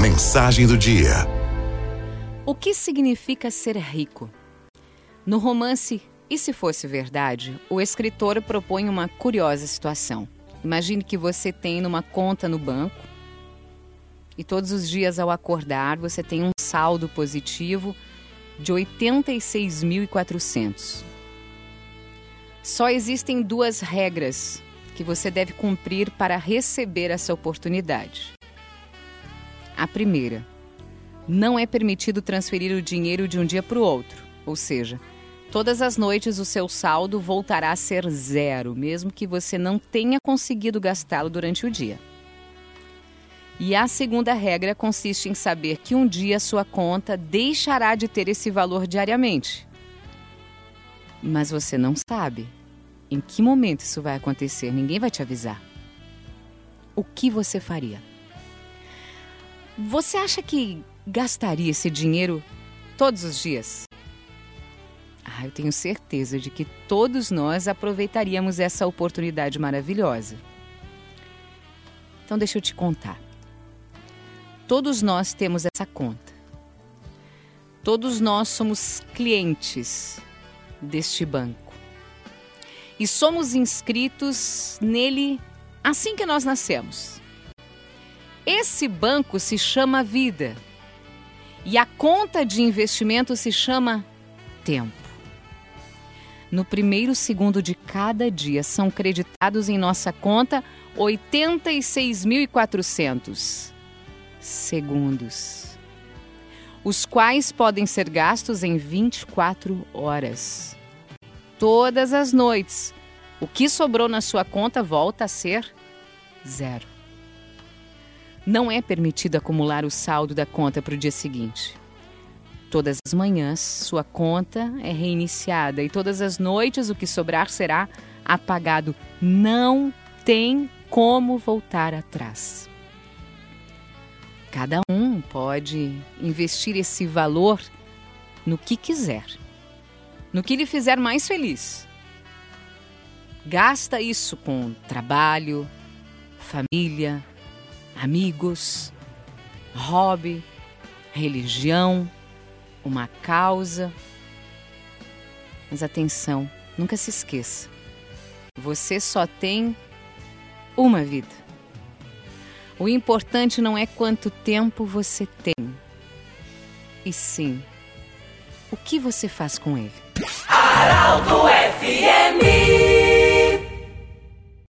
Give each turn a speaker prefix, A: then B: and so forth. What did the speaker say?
A: Mensagem do dia.
B: O que significa ser rico? No romance E se fosse verdade, o escritor propõe uma curiosa situação. Imagine que você tem uma conta no banco e todos os dias ao acordar você tem um saldo positivo de 86.400. Só existem duas regras que você deve cumprir para receber essa oportunidade. A primeira, não é permitido transferir o dinheiro de um dia para o outro, ou seja, todas as noites o seu saldo voltará a ser zero, mesmo que você não tenha conseguido gastá-lo durante o dia. E a segunda regra consiste em saber que um dia sua conta deixará de ter esse valor diariamente. Mas você não sabe em que momento isso vai acontecer, ninguém vai te avisar. O que você faria? Você acha que gastaria esse dinheiro todos os dias? Ah, eu tenho certeza de que todos nós aproveitaríamos essa oportunidade maravilhosa. Então, deixa eu te contar. Todos nós temos essa conta. Todos nós somos clientes deste banco. E somos inscritos nele assim que nós nascemos. Esse banco se chama vida e a conta de investimento se chama tempo. No primeiro segundo de cada dia são creditados em nossa conta 86.400 segundos, os quais podem ser gastos em 24 horas. Todas as noites, o que sobrou na sua conta volta a ser zero não é permitido acumular o saldo da conta para o dia seguinte. Todas as manhãs, sua conta é reiniciada e todas as noites o que sobrar será apagado. Não tem como voltar atrás. Cada um pode investir esse valor no que quiser, no que lhe fizer mais feliz. Gasta isso com trabalho, família, amigos, hobby, religião, uma causa. Mas atenção, nunca se esqueça. Você só tem uma vida. O importante não é quanto tempo você tem, e sim o que você faz com ele.